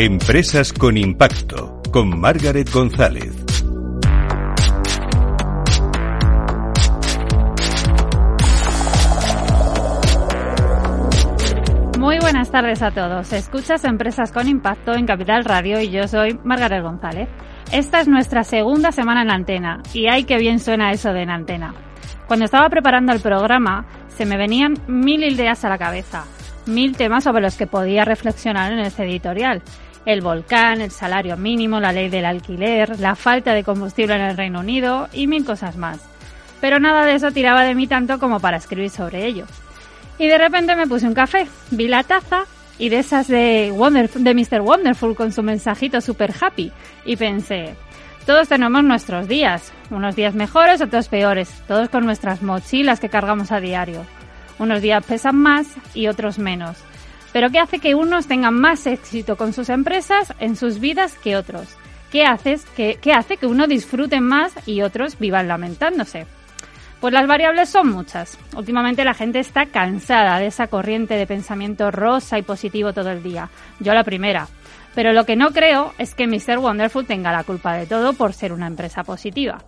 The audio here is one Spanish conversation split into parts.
Empresas con Impacto, con Margaret González. Muy buenas tardes a todos. Escuchas Empresas con Impacto en Capital Radio y yo soy Margaret González. Esta es nuestra segunda semana en antena y ay que bien suena eso de en antena. Cuando estaba preparando el programa se me venían mil ideas a la cabeza, mil temas sobre los que podía reflexionar en este editorial el volcán, el salario mínimo, la ley del alquiler, la falta de combustible en el Reino Unido y mil cosas más. Pero nada de eso tiraba de mí tanto como para escribir sobre ello. Y de repente me puse un café, vi la taza y de esas de, de Mr. Wonderful con su mensajito super happy y pensé, todos tenemos nuestros días, unos días mejores, otros peores, todos con nuestras mochilas que cargamos a diario. Unos días pesan más y otros menos pero ¿qué hace que unos tengan más éxito con sus empresas en sus vidas que otros? ¿Qué, qué hace que uno disfrute más y otros vivan lamentándose? Pues las variables son muchas. Últimamente la gente está cansada de esa corriente de pensamiento rosa y positivo todo el día. Yo la primera. Pero lo que no creo es que Mr. Wonderful tenga la culpa de todo por ser una empresa positiva.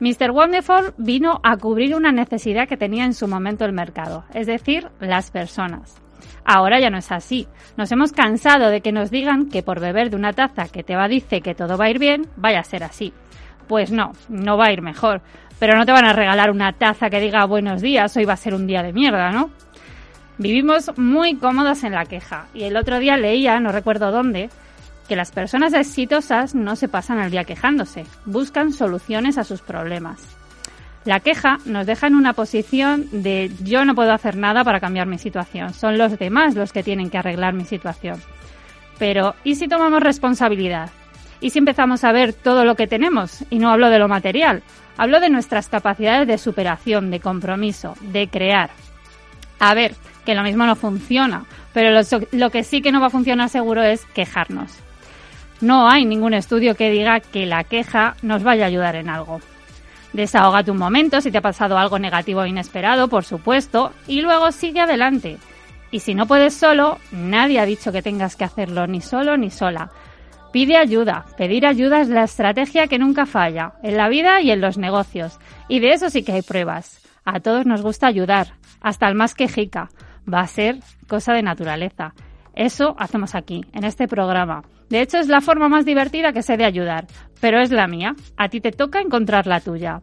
Mr. Wonderful vino a cubrir una necesidad que tenía en su momento el mercado, es decir, las personas. Ahora ya no es así. Nos hemos cansado de que nos digan que por beber de una taza que te va dice que todo va a ir bien, vaya a ser así. Pues no, no va a ir mejor. Pero no te van a regalar una taza que diga buenos días, hoy va a ser un día de mierda, ¿no? Vivimos muy cómodos en la queja. Y el otro día leía, no recuerdo dónde, que las personas exitosas no se pasan el día quejándose, buscan soluciones a sus problemas. La queja nos deja en una posición de yo no puedo hacer nada para cambiar mi situación, son los demás los que tienen que arreglar mi situación. Pero, ¿y si tomamos responsabilidad? ¿Y si empezamos a ver todo lo que tenemos? Y no hablo de lo material, hablo de nuestras capacidades de superación, de compromiso, de crear. A ver, que lo mismo no funciona, pero lo, lo que sí que no va a funcionar seguro es quejarnos. No hay ningún estudio que diga que la queja nos vaya a ayudar en algo. Desahógate un momento si te ha pasado algo negativo o inesperado, por supuesto, y luego sigue adelante. Y si no puedes solo, nadie ha dicho que tengas que hacerlo ni solo ni sola. Pide ayuda. Pedir ayuda es la estrategia que nunca falla, en la vida y en los negocios. Y de eso sí que hay pruebas. A todos nos gusta ayudar, hasta el más quejica. Va a ser cosa de naturaleza. Eso hacemos aquí, en este programa. De hecho, es la forma más divertida que sé de ayudar, pero es la mía. A ti te toca encontrar la tuya.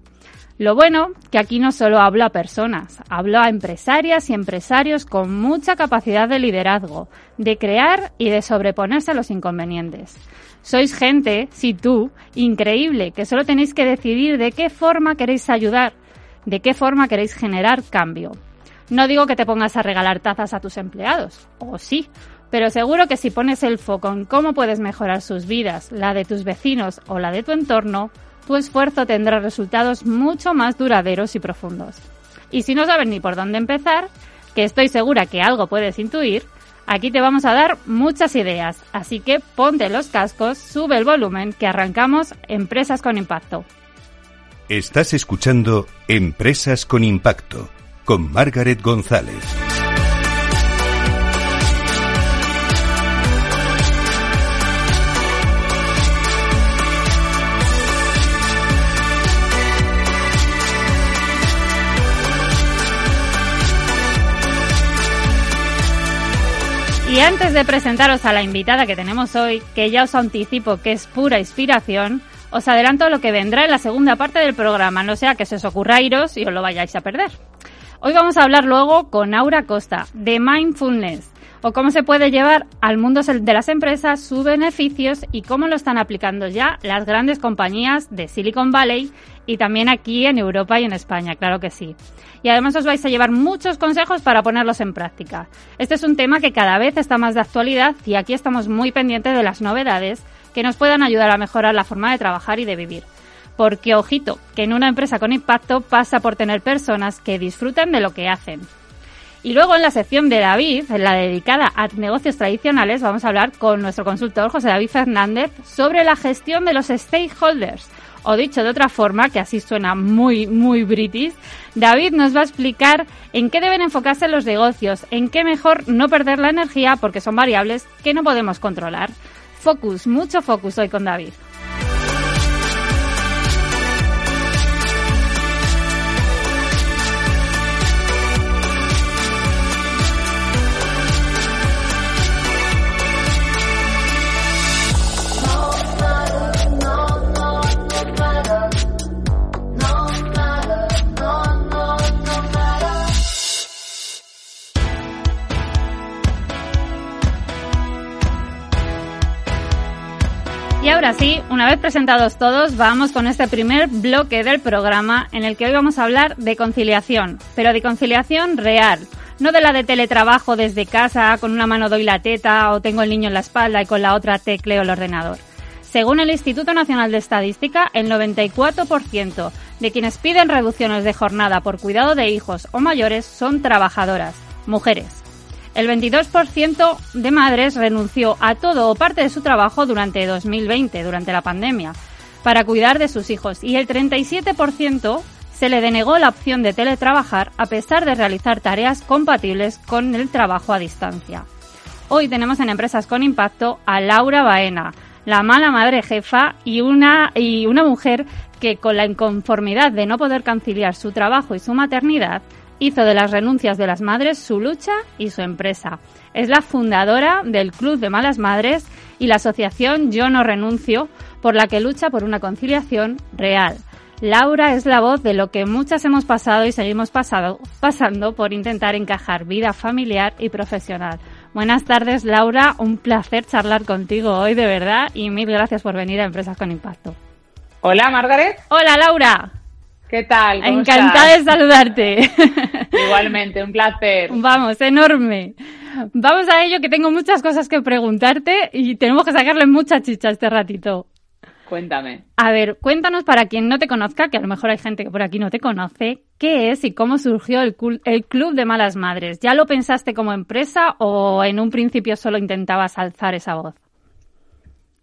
Lo bueno, que aquí no solo hablo a personas, hablo a empresarias y empresarios con mucha capacidad de liderazgo, de crear y de sobreponerse a los inconvenientes. Sois gente, si tú, increíble, que solo tenéis que decidir de qué forma queréis ayudar, de qué forma queréis generar cambio. No digo que te pongas a regalar tazas a tus empleados, o sí, pero seguro que si pones el foco en cómo puedes mejorar sus vidas, la de tus vecinos o la de tu entorno, tu esfuerzo tendrá resultados mucho más duraderos y profundos. Y si no sabes ni por dónde empezar, que estoy segura que algo puedes intuir, aquí te vamos a dar muchas ideas, así que ponte los cascos, sube el volumen, que arrancamos Empresas con Impacto. Estás escuchando Empresas con Impacto con Margaret González. Y antes de presentaros a la invitada que tenemos hoy, que ya os anticipo que es pura inspiración, os adelanto lo que vendrá en la segunda parte del programa, no sea que se os ocurra iros y os lo vayáis a perder. Hoy vamos a hablar luego con Aura Costa de Mindfulness o cómo se puede llevar al mundo de las empresas sus beneficios y cómo lo están aplicando ya las grandes compañías de Silicon Valley y también aquí en Europa y en España, claro que sí. Y además os vais a llevar muchos consejos para ponerlos en práctica. Este es un tema que cada vez está más de actualidad y aquí estamos muy pendientes de las novedades que nos puedan ayudar a mejorar la forma de trabajar y de vivir. Porque, ojito, que en una empresa con impacto pasa por tener personas que disfruten de lo que hacen. Y luego en la sección de David, en la dedicada a negocios tradicionales, vamos a hablar con nuestro consultor José David Fernández sobre la gestión de los stakeholders. O dicho de otra forma, que así suena muy, muy british, David nos va a explicar en qué deben enfocarse los negocios, en qué mejor no perder la energía porque son variables que no podemos controlar. Focus, mucho focus hoy con David. Y ahora sí, una vez presentados todos, vamos con este primer bloque del programa en el que hoy vamos a hablar de conciliación, pero de conciliación real, no de la de teletrabajo desde casa, con una mano doy la teta o tengo el niño en la espalda y con la otra tecleo el ordenador. Según el Instituto Nacional de Estadística, el 94% de quienes piden reducciones de jornada por cuidado de hijos o mayores son trabajadoras, mujeres. El 22% de madres renunció a todo o parte de su trabajo durante 2020, durante la pandemia, para cuidar de sus hijos y el 37% se le denegó la opción de teletrabajar a pesar de realizar tareas compatibles con el trabajo a distancia. Hoy tenemos en Empresas con Impacto a Laura Baena, la mala madre jefa y una, y una mujer que con la inconformidad de no poder conciliar su trabajo y su maternidad hizo de las renuncias de las madres su lucha y su empresa. Es la fundadora del Club de Malas Madres y la asociación Yo no renuncio, por la que lucha por una conciliación real. Laura es la voz de lo que muchas hemos pasado y seguimos pasado, pasando por intentar encajar vida familiar y profesional. Buenas tardes, Laura. Un placer charlar contigo hoy, de verdad, y mil gracias por venir a Empresas con Impacto. Hola, Margaret. Hola, Laura. ¿Qué tal? ¿Cómo Encantada estás? de saludarte. Igualmente, un placer. Vamos, enorme. Vamos a ello, que tengo muchas cosas que preguntarte y tenemos que sacarle mucha chicha este ratito. Cuéntame. A ver, cuéntanos para quien no te conozca, que a lo mejor hay gente que por aquí no te conoce, ¿qué es y cómo surgió el, cul- el Club de Malas Madres? ¿Ya lo pensaste como empresa o en un principio solo intentabas alzar esa voz?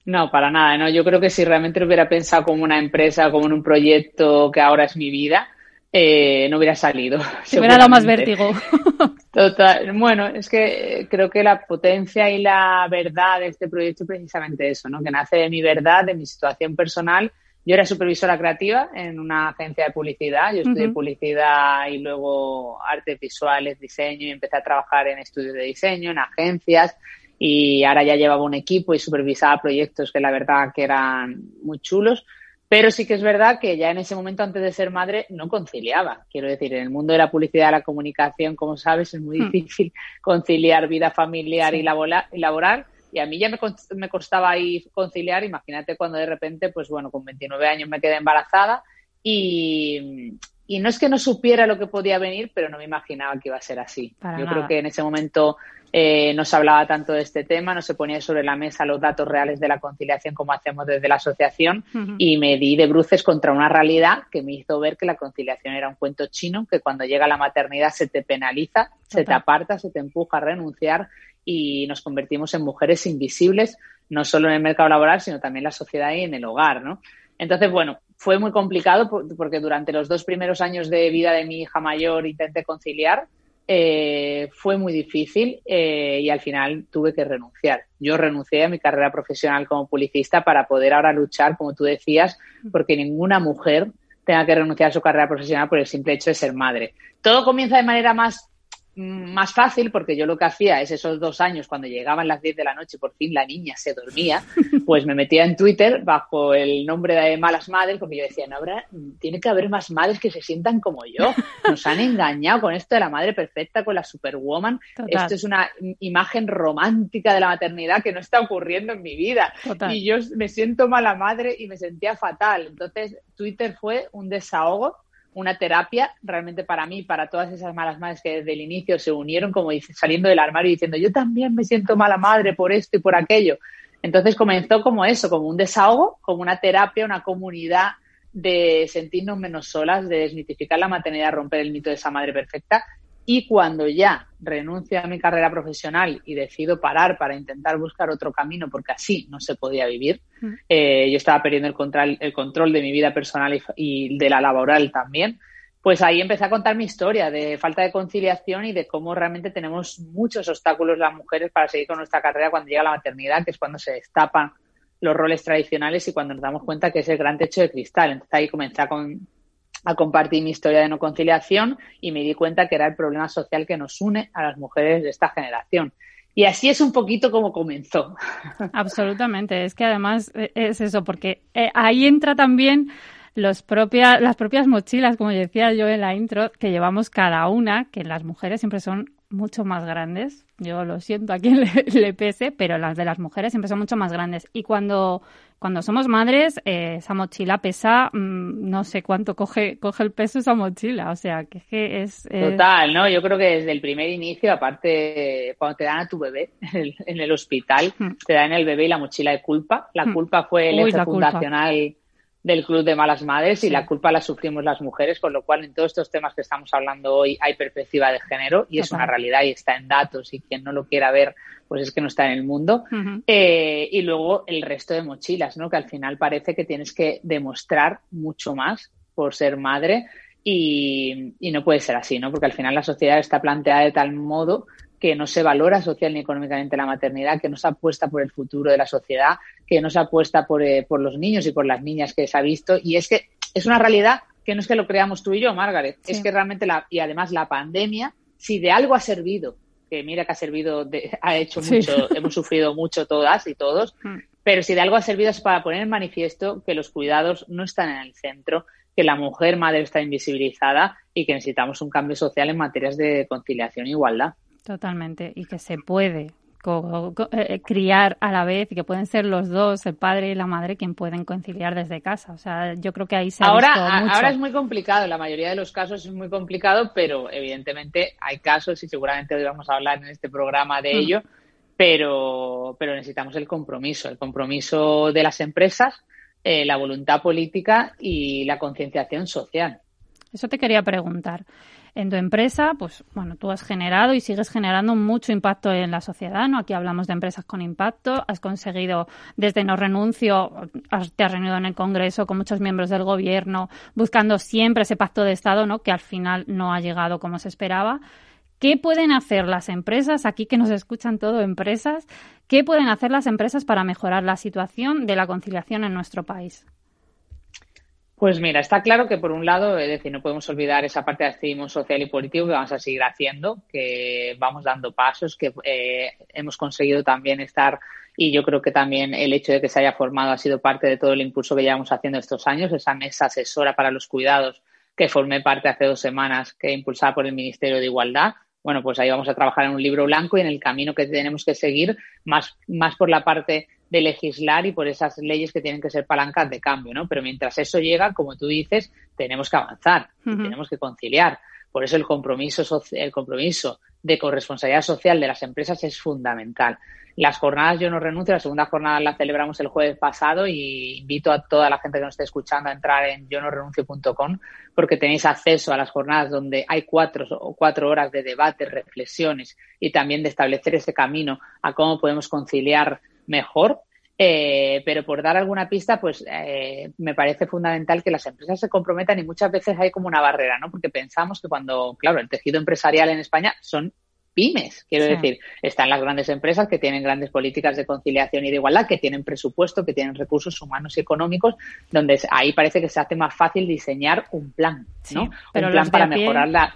No, para nada, no. Yo creo que si realmente lo hubiera pensado como una empresa, como en un proyecto que ahora es mi vida, eh, no hubiera salido. Se hubiera dado más vértigo. Total. Bueno, es que eh, creo que la potencia y la verdad de este proyecto es precisamente eso, ¿no? Que nace de mi verdad, de mi situación personal. Yo era supervisora creativa en una agencia de publicidad. Yo estudié publicidad y luego artes visuales, diseño y empecé a trabajar en estudios de diseño, en agencias. Y ahora ya llevaba un equipo y supervisaba proyectos que la verdad que eran muy chulos. Pero sí que es verdad que ya en ese momento, antes de ser madre, no conciliaba. Quiero decir, en el mundo de la publicidad la comunicación, como sabes, es muy Hmm. difícil conciliar vida familiar Sí. y, laboral, y laboral. Y a mí ya me, me costaba ahí conciliar. Imagínate cuando de repente, pues bueno, con 29 años me quedé embarazada y, y no es que no supiera lo que podía venir, pero no me imaginaba que iba a ser así. Para Yo nada. creo que en ese momento eh, no se hablaba tanto de este tema, no se ponía sobre la mesa los datos reales de la conciliación como hacemos desde la asociación y me di de bruces contra una realidad que me hizo ver que la conciliación era un cuento chino, que cuando llega la maternidad se te penaliza, se te aparta, se te empuja a renunciar y nos convertimos en mujeres invisibles, no solo en el mercado laboral, sino también en la sociedad y en el hogar, ¿no? Entonces, bueno, fue muy complicado por- porque durante los dos primeros años de vida de mi hija mayor intenté conciliar, eh, fue muy difícil eh, y al final tuve que renunciar. Yo renuncié a mi carrera profesional como publicista para poder ahora luchar, como tú decías, porque ninguna mujer tenga que renunciar a su carrera profesional por el simple hecho de ser madre. Todo comienza de manera más más fácil porque yo lo que hacía es esos dos años cuando llegaban las 10 de la noche por fin la niña se dormía pues me metía en Twitter bajo el nombre de Malas Madres porque yo decía no habrá tiene que haber más madres que se sientan como yo nos han engañado con esto de la madre perfecta con la superwoman Total. esto es una imagen romántica de la maternidad que no está ocurriendo en mi vida Total. y yo me siento mala madre y me sentía fatal. Entonces, Twitter fue un desahogo, una terapia realmente para mí, para todas esas malas madres que desde el inicio se unieron como saliendo del armario y diciendo, yo también me siento mala madre por esto y por aquello. Entonces comenzó como eso, como un desahogo, como una terapia, una comunidad de sentirnos menos solas, de desmitificar la maternidad, romper el mito de esa madre perfecta. Y cuando ya renuncio a mi carrera profesional y decido parar para intentar buscar otro camino, porque así no se podía vivir, mm. eh, yo estaba perdiendo el control, el control de mi vida personal y de la laboral también, pues ahí empecé a contar mi historia de falta de conciliación y de cómo realmente tenemos muchos obstáculos las mujeres para seguir con nuestra carrera cuando llega la maternidad, que es cuando se destapan los roles tradicionales y cuando nos damos cuenta que es el gran techo de cristal. Entonces ahí comencé a, a compartir mi historia de no conciliación y me di cuenta que era el problema social que nos une a las mujeres de esta generación. Y así es un poquito como comenzó. Absolutamente. Es que además eh, es eso, porque eh, ahí entra también los propia, las propias mochilas, como decía yo en la intro, que llevamos cada una, que las mujeres siempre son mucho más grandes. Yo lo siento a quien le, pese, pero las de las mujeres siempre son mucho más grandes. Y cuando, cuando somos madres, eh, esa mochila pesa, mm, no sé cuánto coge, coge el peso esa mochila. O sea, que, que es, Total, ¿no? Yo creo que desde el primer inicio, aparte, cuando te dan a tu bebé en el, hospital, hmm. te dan el bebé y la mochila de culpa. La hmm. culpa fue el eje fundacional del Club de Malas Madres y la culpa la sufrimos las mujeres, con lo cual en todos estos temas que estamos hablando hoy hay perspectiva de género y es una realidad y está en datos y quien no lo quiera ver pues es que no está en el mundo. Eh, y luego el resto de mochilas, ¿no? que al final parece que tienes que demostrar mucho más por ser madre y, y no puede ser así, ¿no? porque al final la sociedad está planteada de tal modo que no se valora social ni económicamente la maternidad, que no se apuesta por el futuro de la sociedad, que no se apuesta por, eh, por los niños y por las niñas que se ha visto. Y es que es una realidad que no es que lo creamos tú y yo, Margaret, es que realmente la, y además la pandemia, si de algo ha servido, que mira que ha servido, ha hecho mucho, hemos sufrido mucho todas y todos, mm. pero si de algo ha servido es para poner en manifiesto que los cuidados no están en el centro, que la mujer madre está invisibilizada y que necesitamos un cambio social en materias de conciliación e igualdad. Totalmente, y que se puede eh, eh, criar a la vez y que pueden ser los dos, el padre y la madre, quien pueden conciliar desde casa. O sea, yo creo que ahí se ha ahora, mucho. Ahora es muy complicado, en la mayoría de los casos es muy complicado, pero evidentemente hay casos y seguramente hoy vamos a hablar en este programa de mm. ello, pero, pero necesitamos el compromiso, el compromiso de las empresas, eh, la voluntad política y la concienciación social. Eso te quería preguntar en tu empresa, pues bueno, tú has generado y sigues generando mucho impacto en la sociedad, ¿no? Aquí hablamos de empresas con impacto, has conseguido desde No Renuncio, te has reunido en el Congreso con muchos miembros del gobierno, buscando siempre ese pacto de Estado, ¿no? Que al final no ha llegado como se esperaba. ¿Qué pueden hacer las empresas, aquí que nos escuchan todo empresas, qué pueden hacer las empresas para mejorar la situación de la conciliación en nuestro país? Pues mira, está claro que por un lado, es decir, no podemos olvidar esa parte de activismo social y político que vamos a seguir haciendo, que vamos dando pasos, que eh, hemos conseguido también estar y yo creo que también el hecho de que se haya formado ha sido parte de todo el impulso que llevamos haciendo estos años, esa mesa asesora para los cuidados que formé parte hace dos semanas, que impulsada por el Ministerio de Igualdad. Bueno, pues ahí vamos a trabajar en un libro blanco y en el camino que tenemos que seguir, más, más por la parte de legislar y por esas leyes que tienen que ser palancas de cambio, ¿no? Pero mientras eso llega, como tú dices, tenemos que avanzar, tenemos que conciliar. Por eso el compromiso, el compromiso de corresponsabilidad social de las empresas es fundamental. Las jornadas Yo no renuncio, la segunda jornada la celebramos el jueves pasado y invito a toda la gente que nos esté escuchando a entrar en yo no renuncio.com porque tenéis acceso a las jornadas donde hay cuatro o cuatro horas de debate, reflexiones y también de establecer ese camino a cómo podemos conciliar mejor. Eh, pero por dar alguna pista, pues eh, me parece fundamental que las empresas se comprometan y muchas veces hay como una barrera, ¿no? Porque pensamos que cuando, claro, el tejido empresarial en España son pymes, quiero decir, están las grandes empresas que tienen grandes políticas de conciliación y de igualdad, que tienen presupuesto, que tienen recursos humanos y económicos, donde ahí parece que se hace más fácil diseñar un plan, ¿no? un plan para mejorar la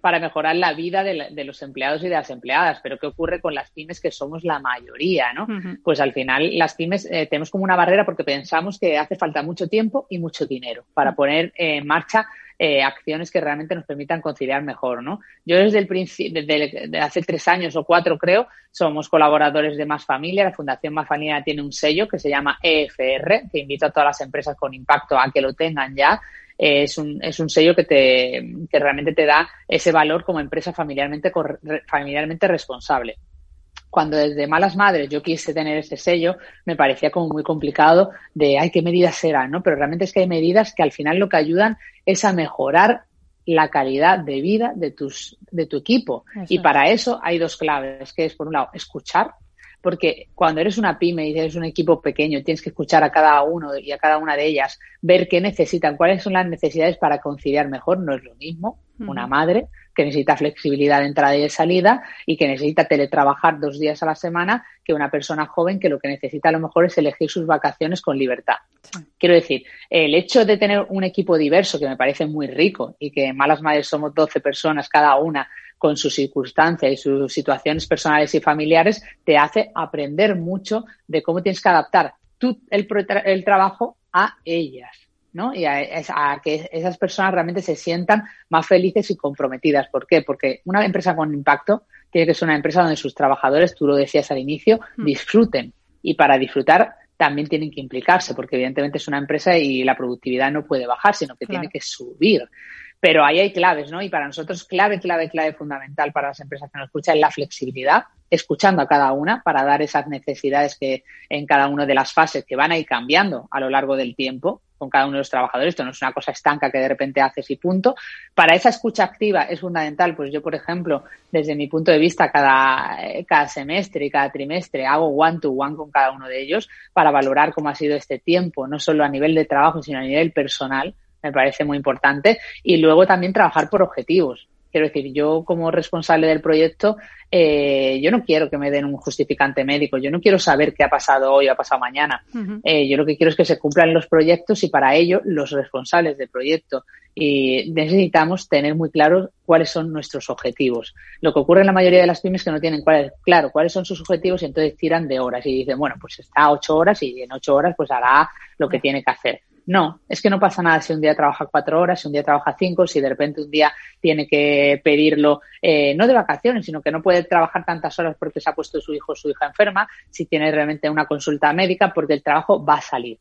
para mejorar la vida de, los empleados y de las empleadas. Pero ¿qué ocurre con las pymes que somos la mayoría? ¿no? Pues al final las pymes eh, tenemos como una barrera porque pensamos que hace falta mucho tiempo y mucho dinero para poner en marcha eh, acciones que realmente nos permitan conciliar mejor, ¿no? Yo desde el principio, desde, hace tres años o cuatro creo, somos colaboradores de Más Familia. La Fundación Más Familia tiene un sello que se llama EFR, que invito a todas las empresas con impacto a que lo tengan ya es un, es un sello que, te, que realmente te da ese valor como empresa familiarmente, familiarmente responsable. cuando desde Malas Madres yo quise tener ese sello, me parecía como muy complicado de, ay, qué medidas serán, ¿no? Pero realmente es que hay medidas que al final lo que ayudan es a mejorar la calidad de vida de, tus, de tu equipo. y para eso hay dos claves, que es, por un lado, escuchar, porque cuando eres una pyme y eres un equipo pequeño, tienes que escuchar a cada uno y a cada una de ellas, ver qué necesitan, cuáles son las necesidades para conciliar mejor, no es lo mismo una madre que necesita flexibilidad de entrada y de salida y que necesita teletrabajar dos días a la semana que una persona joven que lo que necesita a lo mejor es elegir sus vacaciones con libertad. Quiero decir, el hecho de tener un equipo diverso que me parece muy rico y que Malas Madres somos 12 personas cada una con sus circunstancias y sus situaciones personales y familiares, te hace aprender mucho de cómo tienes que adaptar tú el, el trabajo a ellas. ¿no? Y a, que esas personas realmente se sientan más felices y comprometidas. ¿Por qué? Porque una empresa con impacto tiene que ser una empresa donde sus trabajadores, tú lo decías al inicio, mm. disfruten. Y para disfrutar también tienen que implicarse, porque evidentemente es una empresa y la productividad no puede bajar, sino que tiene que subir. Pero ahí hay claves, ¿no? Y para nosotros clave, clave, clave fundamental para las empresas que nos escuchan es la flexibilidad, escuchando a cada una para dar esas necesidades que en cada una de las fases que van a ir cambiando a lo largo del tiempo con cada uno de los trabajadores. Esto no es una cosa estanca que de repente haces y punto. Para esa escucha activa es fundamental, pues yo, por ejemplo, desde mi punto de vista, cada, eh, semestre y cada trimestre hago one to one con cada uno de ellos para valorar cómo ha sido este tiempo, no solo a nivel de trabajo, sino a nivel personal me parece muy importante. Y luego también trabajar por objetivos. Quiero decir, yo como responsable del proyecto, eh, yo no quiero que me den un justificante médico, yo no quiero saber qué ha pasado hoy o ha pasado mañana. Eh, yo lo que quiero es que se cumplan los proyectos y para ello los responsables del proyecto. Y necesitamos tener muy claros cuáles son nuestros objetivos. Lo que ocurre en la mayoría de las pymes es que no tienen claro cuáles son sus objetivos y entonces tiran de horas y dicen, bueno, pues está ocho horas y en ocho horas pues hará lo que tiene que hacer. No, es que no pasa nada si un día trabaja cuatro horas, si un día trabaja cinco, si de repente un día tiene que pedirlo, eh, no de vacaciones, sino que no puede trabajar tantas horas porque se ha puesto su hijo o su hija enferma, si tiene realmente una consulta médica, porque el trabajo va a salir.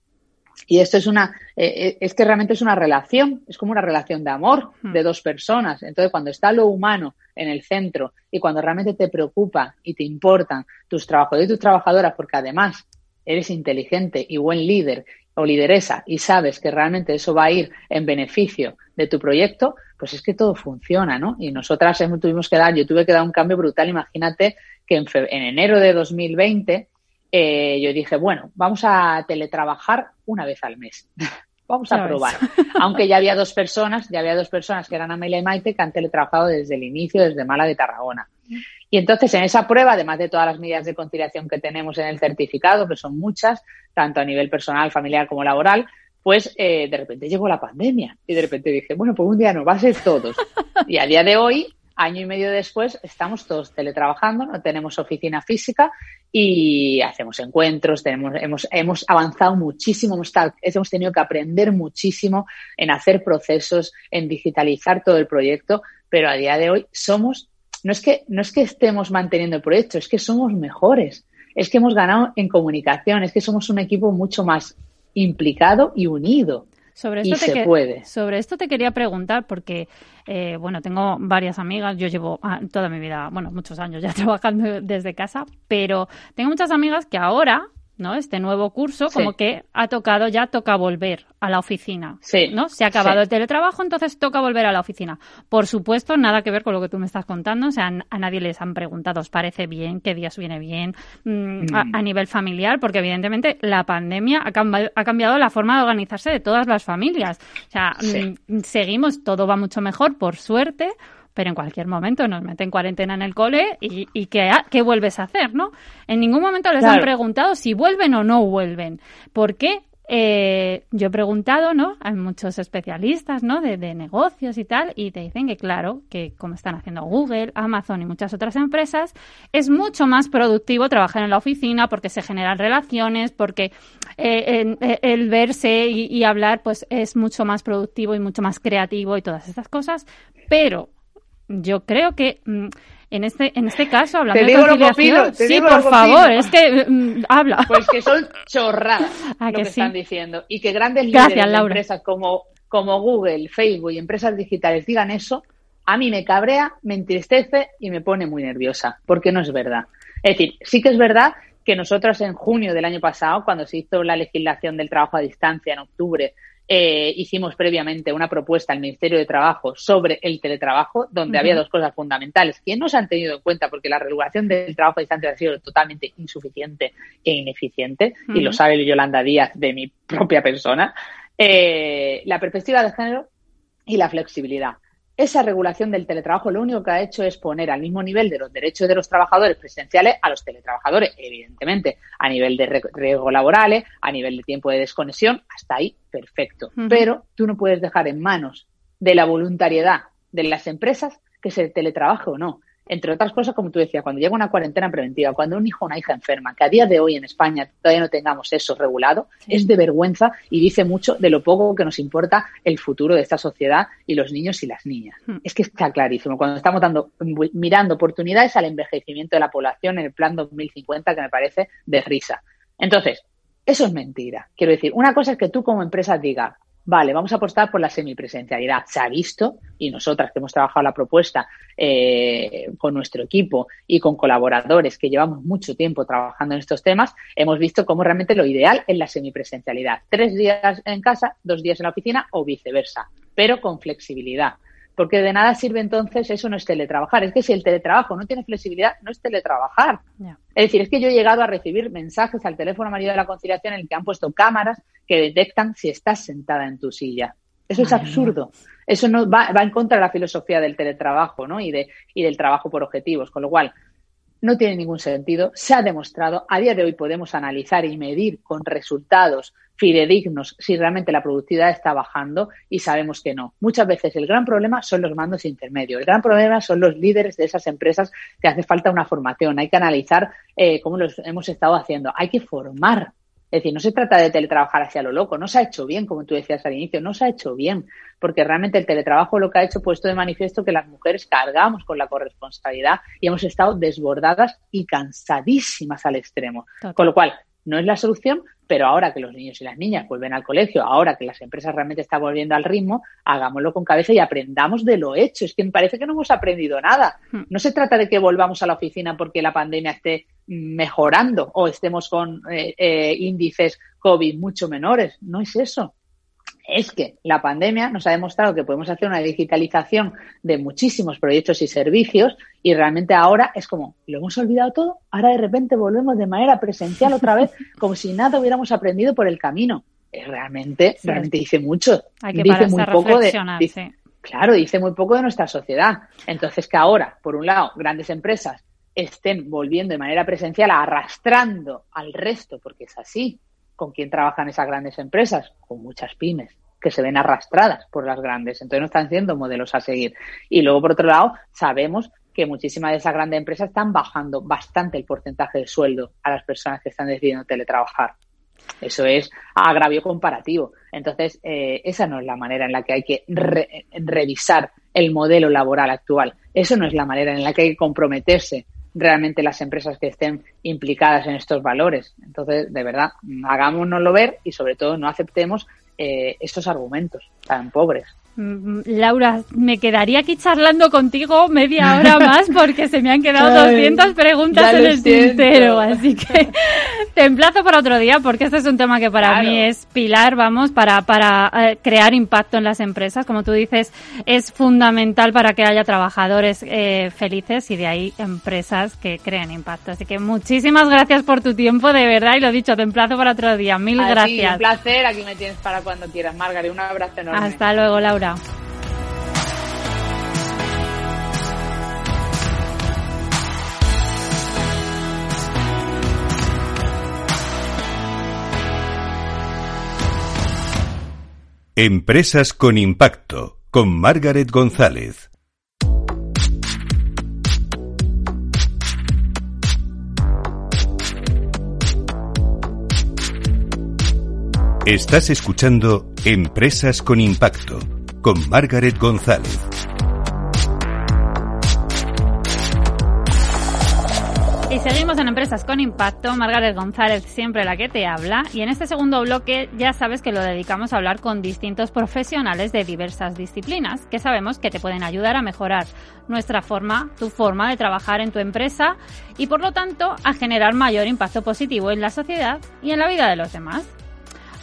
Y esto es una, eh, eh, es que realmente es una relación, es como una relación de amor hmm. de dos personas. Entonces, cuando está lo humano en el centro y cuando realmente te preocupa y te importan tus trabajadores y tus trabajadoras, porque además eres inteligente y buen líder o lideresa y sabes que realmente eso va a ir en beneficio de tu proyecto, pues es que todo funciona, ¿no? Y nosotras tuvimos que dar, yo tuve que dar un cambio brutal. Imagínate que en, enero de 2020 eh, yo dije, bueno, vamos a teletrabajar una vez al mes. vamos a probar. Aunque ya había dos personas, ya había dos personas que eran Amelia y Maite que han teletrabajado desde el inicio, desde Mala de Tarragona. Y entonces en esa prueba, además de todas las medidas de conciliación que tenemos en el certificado, que son muchas, tanto a nivel personal, familiar como laboral, pues eh, de repente llegó la pandemia y de repente dije, bueno, pues un día nos va a ser todos. Y a día de hoy, año y medio después, estamos todos teletrabajando, no tenemos oficina física y hacemos encuentros, tenemos, hemos, hemos avanzado muchísimo, hemos, hemos tenido que aprender muchísimo en hacer procesos, en digitalizar todo el proyecto, pero a día de hoy somos no es que, no es que estemos manteniendo el proyecto, es que somos mejores, es que hemos ganado en comunicación, es que somos un equipo mucho más implicado y unido. Sobre esto, te se puede. sobre esto te quería preguntar porque, eh, bueno, tengo varias amigas, yo llevo ah, toda mi vida, bueno, muchos años ya trabajando desde casa, pero tengo muchas amigas que ahora ¿no? Este nuevo curso, como que ha tocado, ya toca volver a la oficina, ¿no? Se ha acabado el teletrabajo, entonces toca volver a la oficina. Por supuesto, nada que ver con lo que tú me estás contando, o sea, a nadie les han preguntado, ¿os parece bien? ¿Qué días viene bien? Mm, a, mm. nivel familiar, porque evidentemente la pandemia ha, ha, cambiado la forma de organizarse de todas las familias. O sea, mm, seguimos, todo va mucho mejor, por suerte, pero en cualquier momento nos meten cuarentena en el cole y, y ¿qué, ¿qué, vuelves a hacer, no? En ningún momento les han preguntado si vuelven o no vuelven. ¿Por qué? Eh, yo he preguntado, ¿no? Hay muchos especialistas, ¿no? De, de, negocios y tal, y te dicen que, claro, que como están haciendo Google, Amazon y muchas otras empresas, es mucho más productivo trabajar en la oficina porque se generan relaciones, porque eh, eh, el verse y, y hablar, pues es mucho más productivo y mucho más creativo y todas estas cosas. Pero yo creo que mm, en este en este caso hablando de conciliación, sí, por favor, es que mm, habla. Pues que son chorradas lo que, están diciendo y que grandes líderes de empresas como como Google, Facebook y empresas digitales digan eso, a mí me cabrea, me entristece y me pone muy nerviosa, porque no es verdad. Es decir, sí que es verdad que nosotros en junio del año pasado, cuando se hizo la legislación del trabajo a distancia en octubre, eh, hicimos previamente una propuesta al Ministerio de Trabajo sobre el teletrabajo, donde había dos cosas fundamentales que no se han tenido en cuenta porque la regulación del trabajo a distancia ha sido totalmente insuficiente e ineficiente, y lo sabe Yolanda Díaz de mi propia persona, eh, la perspectiva de género y la flexibilidad. Esa regulación del teletrabajo lo único que ha hecho es poner al mismo nivel de los derechos de los trabajadores presenciales a los teletrabajadores, evidentemente, a nivel de riesgos laborales, a nivel de tiempo de desconexión, hasta ahí perfecto. Pero tú no puedes dejar en manos de la voluntariedad de las empresas que se teletrabaje o no entre otras cosas, como tú decías, cuando llega una cuarentena preventiva, cuando un hijo o una hija enferma, que a día de hoy en España todavía no tengamos eso regulado, es de vergüenza y dice mucho de lo poco que nos importa el futuro de esta sociedad y los niños y las niñas. Hmm. Es que está clarísimo. Cuando estamos dando, mirando oportunidades al envejecimiento de la población en el plan 2050, que me parece de risa. Entonces, eso es mentira. Quiero decir, una cosa es que tú como empresa digas, vale, vamos a apostar por la semipresencialidad. Se ha visto, y nosotras que hemos trabajado la propuesta eh, con nuestro equipo y con colaboradores que llevamos mucho tiempo trabajando en estos temas, hemos visto cómo realmente lo ideal es la semipresencialidad. Tres días en casa, dos días en la oficina o viceversa, pero con flexibilidad porque de nada sirve entonces eso no es teletrabajar. Es que si el teletrabajo no tiene flexibilidad, no es teletrabajar. Es decir, es que yo he llegado a recibir mensajes al teléfono marido de la conciliación en el que han puesto cámaras que detectan si estás sentada en tu silla. Eso es absurdo. Eso no va, va, en contra de la filosofía del teletrabajo ¿no? y, de, y del trabajo por objetivos. Con lo cual, no tiene ningún sentido. Se ha demostrado, a día de hoy podemos analizar y medir con resultados fidedignos si realmente la productividad está bajando y sabemos que no. Muchas veces el gran problema son los mandos intermedios, el gran problema son los líderes de esas empresas que hace falta una formación, hay que analizar eh, cómo los hemos estado haciendo, hay que formar. Es decir, no se trata de teletrabajar hacia lo loco, no se ha hecho bien, como tú decías al inicio, no se ha hecho bien, porque realmente el teletrabajo lo que ha hecho puesto de manifiesto que las mujeres cargamos con la corresponsabilidad y hemos estado desbordadas y cansadísimas al extremo. Con lo cual, no es la solución, pero ahora que los niños y las niñas vuelven al colegio, ahora que las empresas realmente están volviendo al ritmo, hagámoslo con cabeza y aprendamos de lo hecho. Es que me parece que no hemos aprendido nada. Hmm. No se trata de que volvamos a la oficina porque la pandemia esté mejorando o estemos con eh, eh, índices COVID mucho menores. No es eso es que la pandemia nos ha demostrado que podemos hacer una digitalización de muchísimos proyectos y servicios y realmente ahora es como, lo hemos olvidado todo, ahora de repente volvemos de manera presencial otra vez como si nada hubiéramos aprendido por el camino. realmente, realmente dice mucho. Hay que dice muy poco de, Claro, dice muy poco de nuestra sociedad. Entonces que ahora, por un lado, grandes empresas estén volviendo de manera presencial, arrastrando al resto, porque es así, ¿Con quién trabajan esas grandes empresas? Con muchas pymes que se ven arrastradas por las grandes. Entonces no están siendo modelos a seguir. Y luego, por otro lado, sabemos que muchísimas de esas grandes empresas están bajando bastante el porcentaje de sueldo a las personas que están decidiendo teletrabajar. Eso es agravio comparativo. Entonces, eh, esa no es la manera en la que hay que revisar el modelo laboral actual. Eso no es la manera en la que hay que comprometerse realmente las empresas que estén implicadas en estos valores. Entonces, de verdad, hagámonoslo ver y sobre todo no aceptemos eh, estos argumentos tan pobres. Mm, Laura, me quedaría aquí charlando contigo media hora más porque se me han quedado 200 preguntas en el tintero, así que te emplazo para otro día porque este es un tema que para mí es pilar, vamos, para, para eh, crear impacto en las empresas. Como tú dices, es fundamental para que haya trabajadores eh, felices y de ahí empresas que creen impacto. Así que muchísimas gracias por tu tiempo, de verdad, y lo dicho, te emplazo para otro día. Mil gracias. un placer, aquí me tienes para cuando quieras, Margaret. Un abrazo enorme. Hasta luego, Laura. Empresas con impacto con Margaret González. Estás escuchando Empresas con Impacto con Margaret González. Y seguimos en Empresas con Impacto. Margaret González, siempre la que te habla. Y en este segundo bloque ya sabes que lo dedicamos a hablar con distintos profesionales de diversas disciplinas que sabemos que te pueden ayudar a mejorar nuestra forma, tu forma de trabajar en tu empresa y por lo tanto a generar mayor impacto positivo en la sociedad y en la vida de los demás.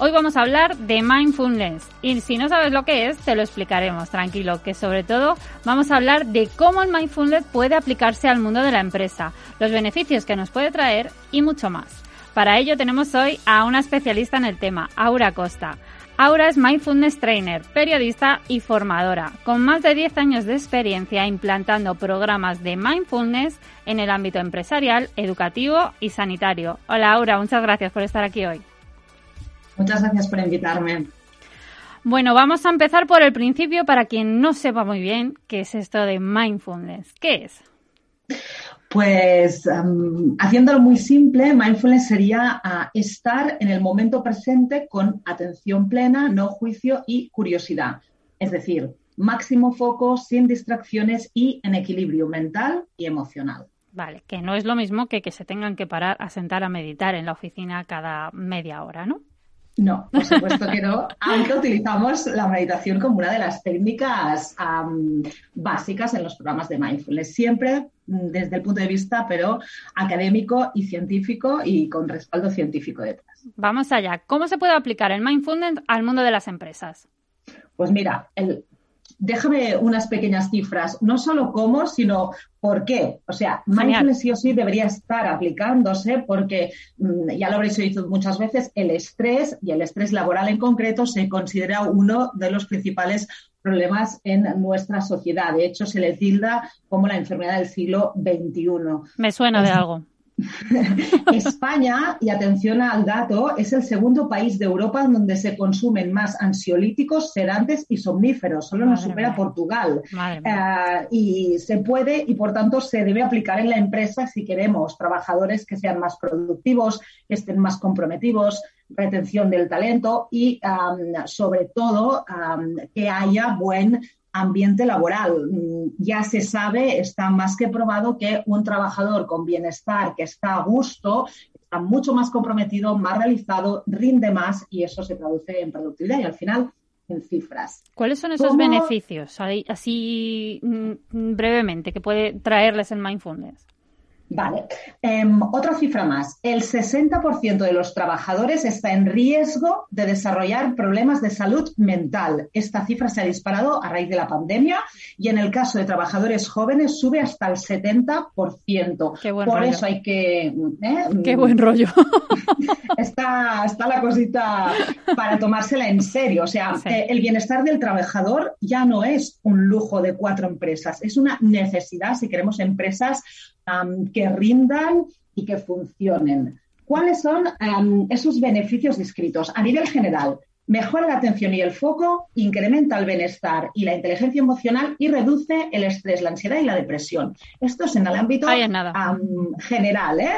Hoy vamos a hablar de mindfulness y si no sabes lo que es, te lo explicaremos, tranquilo, que sobre todo vamos a hablar de cómo el mindfulness puede aplicarse al mundo de la empresa, los beneficios que nos puede traer y mucho más. Para ello tenemos hoy a una especialista en el tema, Aura Costa. Aura es Mindfulness Trainer, periodista y formadora, con más de 10 años de experiencia implantando programas de mindfulness en el ámbito empresarial, educativo y sanitario. Hola Aura, muchas gracias por estar aquí hoy. Muchas gracias por invitarme. Bueno, vamos a empezar por el principio para quien no sepa muy bien qué es esto de mindfulness. ¿Qué es? Pues um, haciéndolo muy simple, mindfulness sería uh, estar en el momento presente con atención plena, no juicio y curiosidad. Es decir, máximo foco, sin distracciones y en equilibrio mental y emocional. Vale, que no es lo mismo que que se tengan que parar a sentar a meditar en la oficina cada media hora, ¿no? No, por supuesto que no, aunque utilizamos la meditación como una de las técnicas básicas en los programas de mindfulness, siempre mm, desde el punto de vista, pero académico y científico y con respaldo científico detrás. Vamos allá. ¿Cómo se puede aplicar el mindfulness al mundo de las empresas? Pues mira, el, déjame unas pequeñas cifras, no solo cómo, sino por qué. O sea, mindfulness sí o sí debería estar aplicándose porque, mm, ya lo habréis oído muchas veces, el estrés y el estrés laboral en concreto se considera uno de los principales problemas en nuestra sociedad. De hecho, se le tilda como la enfermedad del siglo XXI. Me suena de algo. España, y atención al dato, es el segundo país de Europa donde se consumen más ansiolíticos, sedantes y somníferos. Solo nos supera Portugal. Eh, y se puede y por tanto se debe aplicar en la empresa si queremos trabajadores que sean más productivos, que estén más comprometidos, retención del talento y sobre todo que haya buen ambiente laboral. Mm, ya se sabe, está más que probado que un trabajador con bienestar, que está a gusto, está mucho más comprometido, más realizado, rinde más y eso se traduce en productividad y al final en cifras. ¿Cuáles son esos beneficios, así mm, brevemente, que puede traerles el mindfulness? Vale. Em, otra cifra más. El 60% de los trabajadores está en riesgo de desarrollar problemas de salud mental. Esta cifra se ha disparado a raíz de la pandemia y en el caso de trabajadores jóvenes sube hasta el 70%. Qué buen Por eso hay que... ¿eh? Qué buen rollo. está, está la cosita para tomársela en serio. O sea, eh, el bienestar del trabajador ya no es un lujo de cuatro empresas, es una necesidad si queremos empresas que rindan y que funcionen. ¿Cuáles son esos beneficios descritos? A nivel general, mejora la atención y el foco, incrementa el bienestar y la inteligencia emocional y reduce el estrés, la ansiedad y la depresión. Esto es en el ámbito general. ¿eh?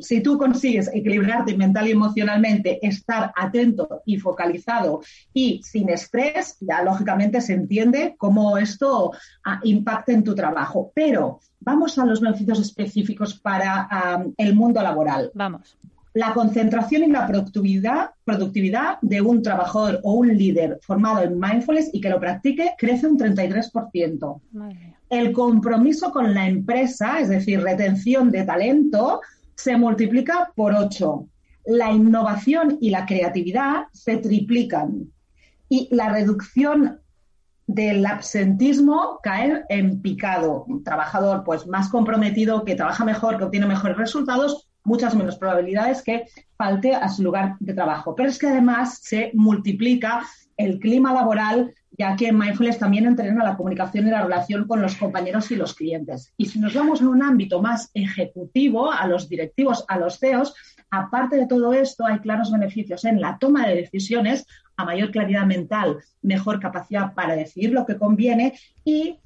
si tú consigues equilibrarte mental y emocionalmente, estar atento y focalizado y sin estrés, ya lógicamente se entiende cómo esto ah, impacta en tu trabajo. Pero vamos a los beneficios específicos para el mundo laboral. Vamos la concentración y la productividad, productividad de un trabajador o un líder formado en mindfulness y que lo practique crece un 33%. El compromiso con la empresa, es decir, retención de talento, se multiplica por 8. La innovación y la creatividad se triplican. Y la reducción del absentismo cae en picado. Un trabajador pues más comprometido, que trabaja mejor, que obtiene mejores resultados, muchas menos probabilidades que falte a su lugar de trabajo. Pero es que además se multiplica el clima laboral, ya que Mindfulness también entrena la comunicación y la relación con los compañeros y los clientes. Y si nos vamos a un ámbito más ejecutivo, a los directivos, a los CEOs, aparte de todo esto, hay claros beneficios en la toma de decisiones, a mayor claridad mental, mejor capacidad para decidir lo que conviene y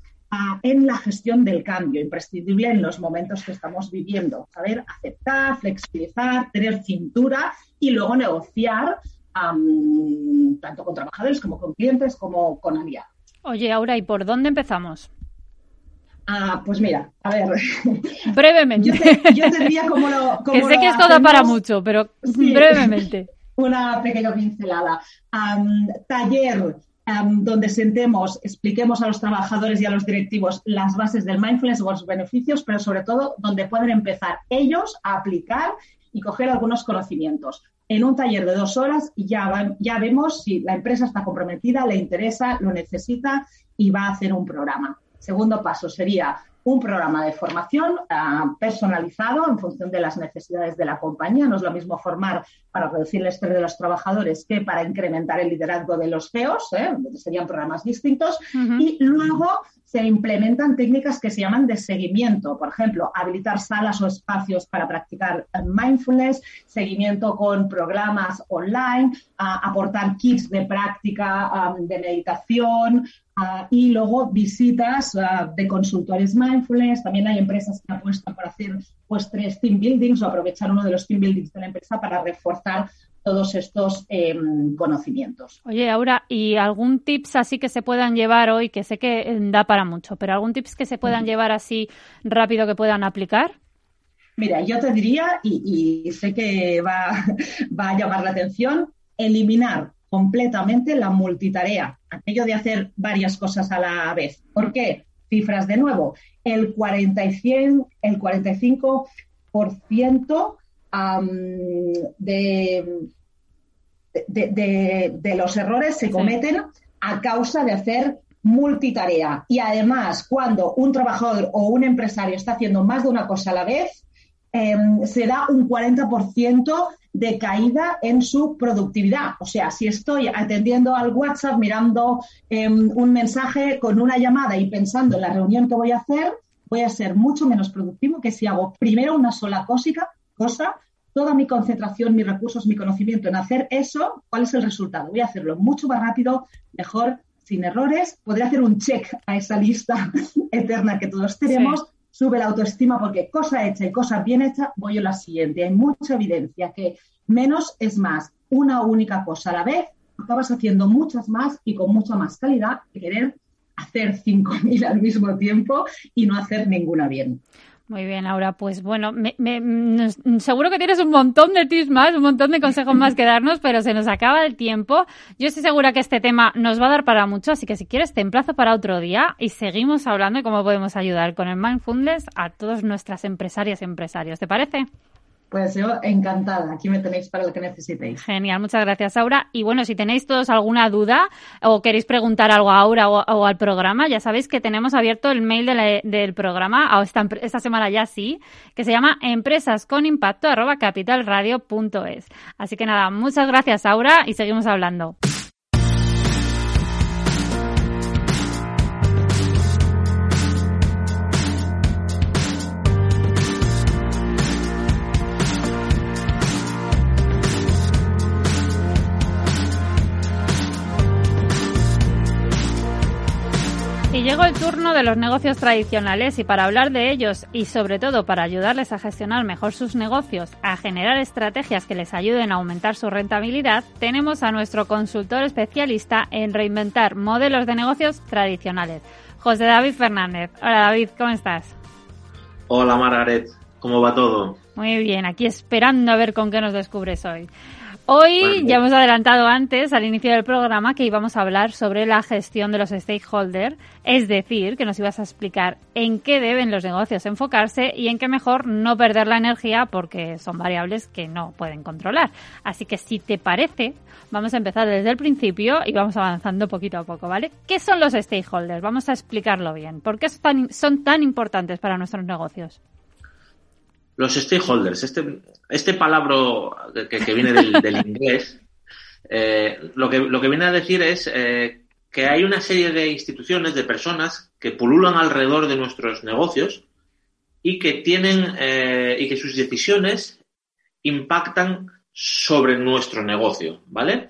en la gestión del cambio, imprescindible en los momentos que estamos viviendo. Saber aceptar, flexibilizar, tener cintura y luego negociar tanto con trabajadores como con clientes como con aliados. Oye, Aura, ¿y por dónde empezamos? Ah, pues mira, a ver. Brevemente. Yo te, diría como lo. que sé que esto da para mucho, pero brevemente. Una pequeña pincelada. taller donde sentemos, expliquemos a los trabajadores y a los directivos las bases del mindfulness o los beneficios, pero sobre todo donde pueden empezar ellos a aplicar y coger algunos conocimientos. En un taller de dos horas ya, ya vemos si la empresa está comprometida, le interesa, lo necesita y va a hacer un programa. Segundo paso sería un programa de formación ah, personalizado en función de las necesidades de la compañía. No es lo mismo formar para reducir el estrés de los trabajadores que para incrementar el liderazgo de los CEOs, ¿eh? serían programas distintos. Y luego se implementan técnicas que se llaman de seguimiento, por ejemplo, habilitar salas o espacios para practicar mindfulness, seguimiento con programas online, aportar kits de práctica de meditación, y luego visitas de consultores mindfulness. También hay empresas que apuestan por hacer pues tres team buildings o aprovechar uno de los team buildings de la empresa para reforzar todos estos em, conocimientos. Oye, Aura, ¿y algún tips así que se puedan llevar hoy, que sé que em, da para mucho, pero algún tips que se puedan llevar así rápido que puedan aplicar? Mira, yo te diría, y, sé que va, va a llamar la atención, eliminar completamente la multitarea, aquello de hacer varias cosas a la vez. ¿Por qué? Cifras de nuevo, el, 40 y el 45% de, de, los errores se cometen a causa de hacer multitarea. Y además, cuando un trabajador o un empresario está haciendo más de una cosa a la vez, em, se da un 40% de caída en su productividad. O sea, si estoy atendiendo al WhatsApp, mirando em, un mensaje con una llamada y pensando en la reunión que voy a hacer, voy a ser mucho menos productivo que si hago primero una sola cosa, toda mi concentración, mis recursos, mi conocimiento en hacer eso, ¿cuál es el resultado? Voy a hacerlo mucho más rápido, mejor, sin errores. Podré hacer un check a esa lista eterna que todos tenemos. Sube la autoestima porque cosa hecha y cosa bien hecha, voy a la siguiente. Hay mucha evidencia que menos es más. Una única cosa a la vez, acabas haciendo muchas más y con mucha más calidad que querer hacer 5.000 al mismo tiempo y no hacer ninguna bien. Muy bien, Laura. Pues bueno, mm, seguro que tienes un montón de tips más, un montón de consejos más que darnos, pero se nos acaba el tiempo. Yo estoy segura que este tema nos va a dar para mucho, así que si quieres te emplazo para otro día y seguimos hablando de cómo podemos ayudar con el Mindfulness a todas nuestras empresarias y empresarios. ¿Te parece? Pues yo encantada, aquí me tenéis para lo que necesitéis. Genial, muchas gracias Aura. Y bueno, si tenéis todos alguna duda o queréis preguntar algo a Aura o, al programa, ya sabéis que tenemos abierto el mail del programa, esta, esta, semana ya sí, que se llama empresasconimpacto.capitalradio.es. Así que nada, muchas gracias Aura y seguimos hablando. Llegó el turno de los negocios tradicionales y para hablar de ellos y sobre todo para ayudarles a gestionar mejor sus negocios, a generar estrategias que les ayuden a aumentar su rentabilidad, tenemos a nuestro consultor especialista en reinventar modelos de negocios tradicionales, José David Fernández. Hola David, ¿cómo estás? Hola Margaret, ¿cómo va todo? Muy bien, aquí esperando a ver con qué nos descubres hoy. Hoy ya hemos adelantado antes, al inicio del programa, que íbamos a hablar sobre la gestión de los stakeholders, es decir, que nos ibas a explicar en qué deben los negocios enfocarse y en qué mejor no perder la energía porque son variables que no pueden controlar. Así que si te parece, vamos a empezar desde el principio y vamos avanzando poquito a poco, ¿vale? ¿Qué son los stakeholders? Vamos a explicarlo bien. ¿Por qué son tan importantes para nuestros negocios? Los stakeholders, este, este palabra que, viene del, inglés, eh, lo, que, lo que viene a decir es eh, que hay una serie de instituciones, de personas que pululan alrededor de nuestros negocios y que tienen eh, y que sus decisiones impactan sobre nuestro negocio, ¿vale?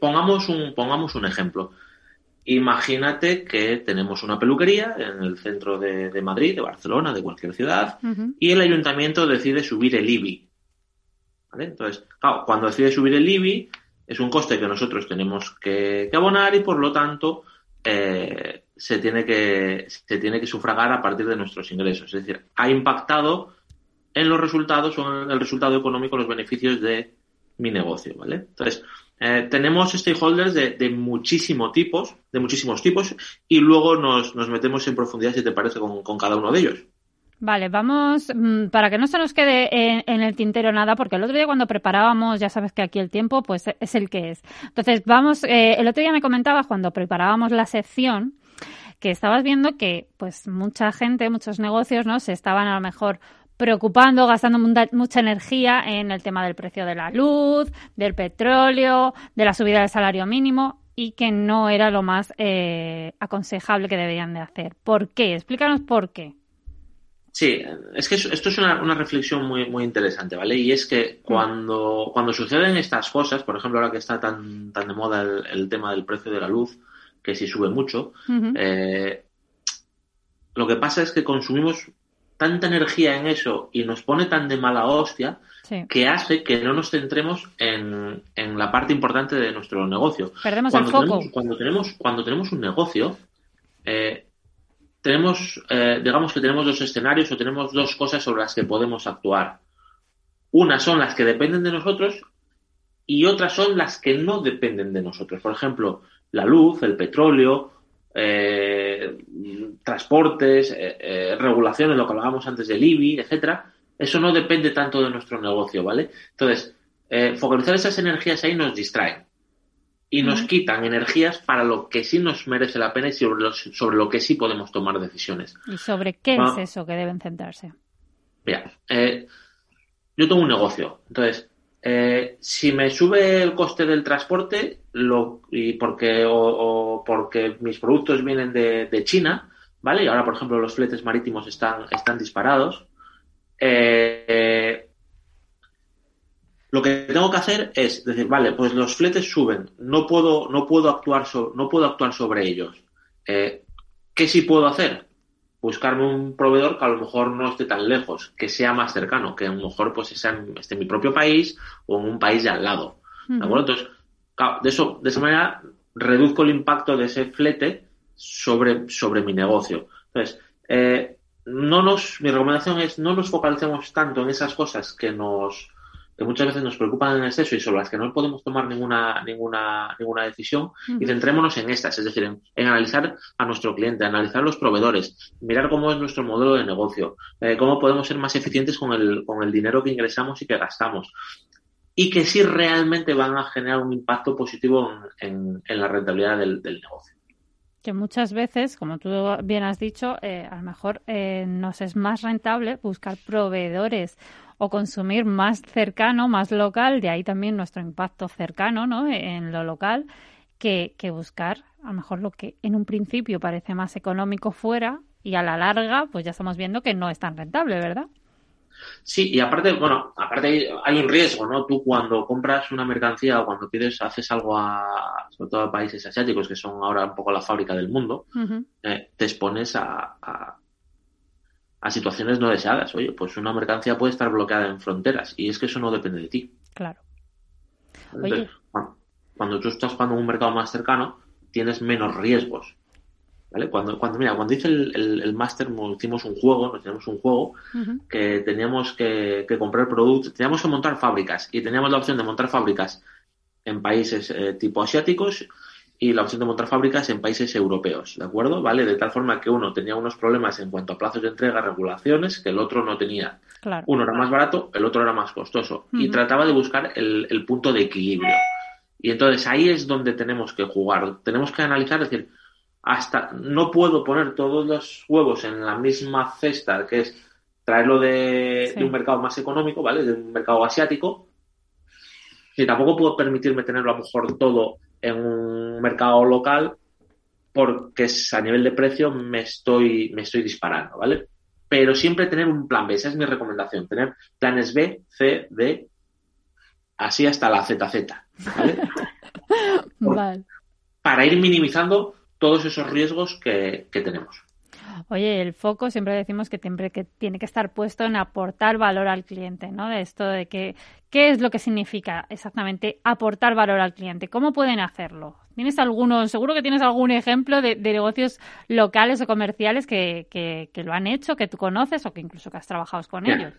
pongamos, un, pongamos un ejemplo. Imagínate que tenemos una peluquería en el centro de, Madrid, de Barcelona, de cualquier ciudad, y el ayuntamiento decide subir el IBI. Entonces, claro, cuando decide subir el IBI, es un coste que nosotros tenemos que, abonar y por lo tanto eh, se, tiene que, se tiene que sufragar a partir de nuestros ingresos. Es decir, ha impactado en los resultados o en el resultado económico, los beneficios de mi negocio, ¿vale? Entonces, eh, tenemos stakeholders de, de muchísimos tipos, de muchísimos tipos, y luego nos, metemos en profundidad, si te parece, con, cada uno de ellos. Vale, vamos, mm, para que no se nos quede en, el tintero nada, porque el otro día cuando preparábamos, ya sabes que aquí el tiempo pues es el que es. Entonces, vamos, eh, el otro día me comentabas cuando preparábamos la sección que estabas viendo que pues mucha gente, muchos negocios, ¿no? Se estaban a lo mejor preocupando, gastando mucha energía en el tema del precio de la luz, del petróleo, de la subida del salario mínimo y que no era lo más eh, aconsejable que deberían de hacer. ¿Por qué? Explícanos por qué. Sí, es que esto es una, reflexión muy, muy interesante, ¿vale? Y es que cuando, cuando suceden estas cosas, por ejemplo, ahora que está tan, tan de moda el, tema del precio de la luz, que si sube mucho, eh, lo que pasa es que consumimos tanta energía en eso y nos pone tan de mala hostia que hace que no nos centremos en, en, la parte importante de nuestro negocio. Perdemos cuando el foco. Tenemos, cuando, tenemos, cuando tenemos un negocio, eh, tenemos, eh, digamos que tenemos dos escenarios o tenemos dos cosas sobre las que podemos actuar. Unas son las que dependen de nosotros y otras son las que no dependen de nosotros. Por ejemplo, la luz, el petróleo, eh, transportes, eh, regulaciones, lo que hablábamos antes del IBI, etcétera. Eso no depende tanto de nuestro negocio, ¿vale? Entonces, focalizar esas energías ahí nos distrae y nos quitan energías para lo que sí nos merece la pena y sobre lo, sobre lo que sí podemos tomar decisiones. ¿Y sobre qué es eso que deben centrarse? Mira, eh, yo tengo un negocio, entonces, eh, si me sube el coste del transporte lo, y porque, o, porque mis productos vienen de, China, ¿vale? Y ahora, por ejemplo, los fletes marítimos están, están disparados. Eh, lo que tengo que hacer es decir, vale, pues los fletes suben, no puedo, no puedo, actuar, no puedo actuar sobre ellos. Eh, ¿Qué sí puedo hacer? Buscarme un proveedor que a lo mejor no esté tan lejos, que sea más cercano, que a lo mejor pues esté en mi propio país o en un país de al lado. ¿De acuerdo? Entonces, de, eso, de esa manera reduzco el impacto de ese flete sobre, sobre mi negocio. Entonces, eh, no nos, mi recomendación es no nos focalicemos tanto en esas cosas que nos, que muchas veces nos preocupan en exceso y sobre las que no podemos tomar ninguna, ninguna, ninguna decisión y centrémonos en estas, es decir, en, analizar a nuestro cliente, analizar los proveedores, mirar cómo es nuestro modelo de negocio, eh, cómo podemos ser más eficientes con el, con el dinero que ingresamos y que gastamos y que sí realmente van a generar un impacto positivo en, la rentabilidad del, negocio que muchas veces, como tú bien has dicho, eh, a lo mejor eh, nos es más rentable buscar proveedores o consumir más cercano, más local, de ahí también nuestro impacto cercano ¿no? en lo local, que, que buscar a lo mejor lo que en un principio parece más económico fuera y a la larga pues ya estamos viendo que no es tan rentable, ¿verdad? Sí, y aparte, bueno, aparte hay un riesgo, ¿no? Tú cuando compras una mercancía o cuando pides, haces algo a, sobre todo a países asiáticos, que son ahora un poco la fábrica del mundo, eh, te expones a, a situaciones no deseadas. Oye, pues una mercancía puede estar bloqueada en fronteras y es que eso no depende de ti. Claro. Oye. Cuando, tú estás jugando en un mercado más cercano, tienes menos riesgos. ¿Vale? Cuando, cuando, mira, cuando hice el, el, máster, hicimos un juego, nos teníamos un juego que teníamos que, comprar productos, teníamos que montar fábricas y teníamos la opción de montar fábricas en países eh, tipo asiáticos y la opción de montar fábricas en países europeos, ¿de acuerdo? ¿Vale? De tal forma que uno tenía unos problemas en cuanto a plazos de entrega, regulaciones, que el otro no tenía. Uno era más barato, el otro era más costoso. Y trataba de buscar el, punto de equilibrio. Y entonces ahí es donde tenemos que jugar. Tenemos que analizar, es decir, hasta no puedo poner todos los huevos en la misma cesta, que es traerlo de, de un mercado más económico, ¿vale? De un mercado asiático. Y tampoco puedo permitirme tenerlo a lo mejor todo en un mercado local porque a nivel de precio me estoy, me estoy disparando, ¿vale? Pero siempre tener un plan B, esa es mi recomendación, tener planes B, C, D, así hasta la ZZ, ¿vale? vale. Para ir minimizando todos esos riesgos que, tenemos. Oye, el foco siempre decimos que siempre que tiene que estar puesto en aportar valor al cliente, ¿no? De esto de que qué es lo que significa exactamente aportar valor al cliente, cómo pueden hacerlo. ¿Tienes alguno, seguro que tienes algún ejemplo de, negocios locales o comerciales que, que, lo han hecho, que tú conoces o que incluso que has trabajado con ellos?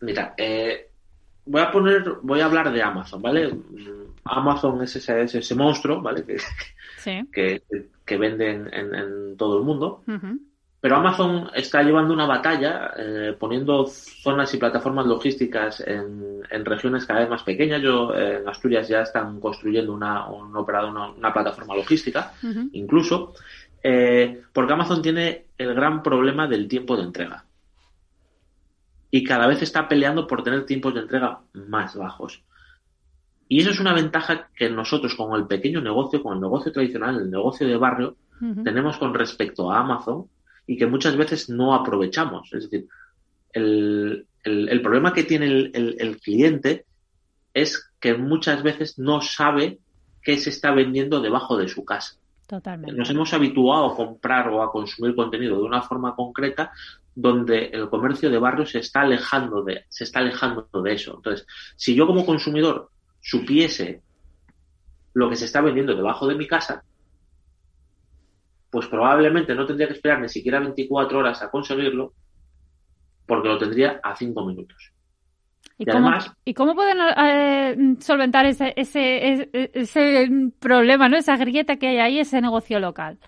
Mira, eh, voy a poner, voy a hablar de Amazon, ¿vale? Amazon es ese, ese monstruo, ¿vale? Que, que, venden en, todo el mundo. Pero Amazon está llevando una batalla eh, poniendo zonas y plataformas logísticas en, regiones cada vez más pequeñas. Yo eh, en Asturias ya están construyendo una, un operador, una, plataforma logística, incluso, eh, porque Amazon tiene el gran problema del tiempo de entrega y cada vez está peleando por tener tiempos de entrega más bajos. Y eso es una ventaja que nosotros con el pequeño negocio, con el negocio tradicional, el negocio de barrio, tenemos con respecto a Amazon y que muchas veces no aprovechamos. Es decir, el, problema que tiene el, cliente es que muchas veces no sabe qué se está vendiendo debajo de su casa. Totalmente. Nos hemos habituado a comprar o a consumir contenido de una forma concreta donde el comercio de barrio se está alejando de, se está alejando de eso. Entonces, si yo como consumidor supiese lo que se está vendiendo debajo de mi casa, pues probablemente no tendría que esperar ni siquiera 24 horas a conseguirlo, porque lo tendría a 5 minutos. ¿Y, cómo, además, ¿y cómo pueden eh, solventar ese, ese, ese, problema, ¿no? esa grieta que hay ahí, ese negocio local?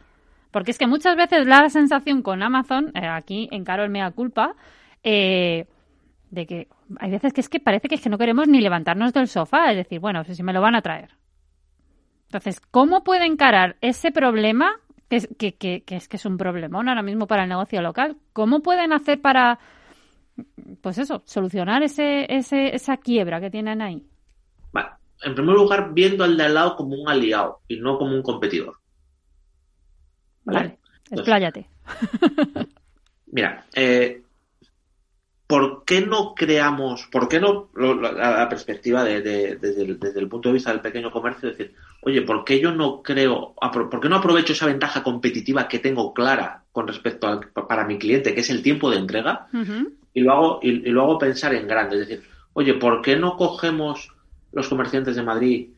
Porque es que muchas veces la sensación con Amazon, eh, aquí en Carol Mea Culpa, eh, de que hay veces que es que parece que es que no queremos ni levantarnos del sofá, es decir, bueno, si me lo van a traer. Entonces, ¿cómo puede encarar ese problema, que es que, que, es que es un problemón ahora mismo para el negocio local? ¿Cómo pueden hacer para, pues eso, solucionar ese, ese, esa quiebra que tienen ahí? Vale. En primer lugar, viendo al de al lado como un aliado y no como un competidor. Vale, expláyate. Mira, eh, ¿por qué no creamos, por qué no, la, perspectiva de, desde, el, punto de vista del pequeño comercio, decir, oye, ¿por qué yo no creo, por qué no aprovecho esa ventaja competitiva que tengo clara con respecto a, para mi cliente, que es el tiempo de entrega, y, lo hago, y, y, lo hago pensar en grande? Es decir, oye, ¿por qué no cogemos los comerciantes de Madrid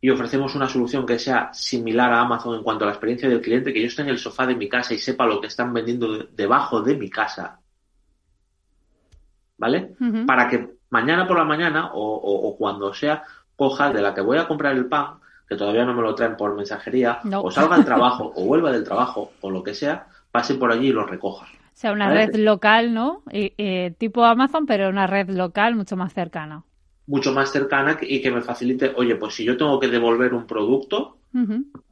y ofrecemos una solución que sea similar a Amazon en cuanto a la experiencia del cliente, que yo esté en el sofá de mi casa y sepa lo que están vendiendo debajo de mi casa. ¿Vale? Para que mañana por la mañana o, cuando sea, coja de la que voy a comprar el pan, que todavía no me lo traen por mensajería, o salga al trabajo, o vuelva del trabajo, o lo que sea, pase por allí y lo recoja. O sea, una red local, ¿no? tipo Amazon, pero una red local mucho más cercana mucho más cercana y que me facilite, oye, pues si yo tengo que devolver un producto,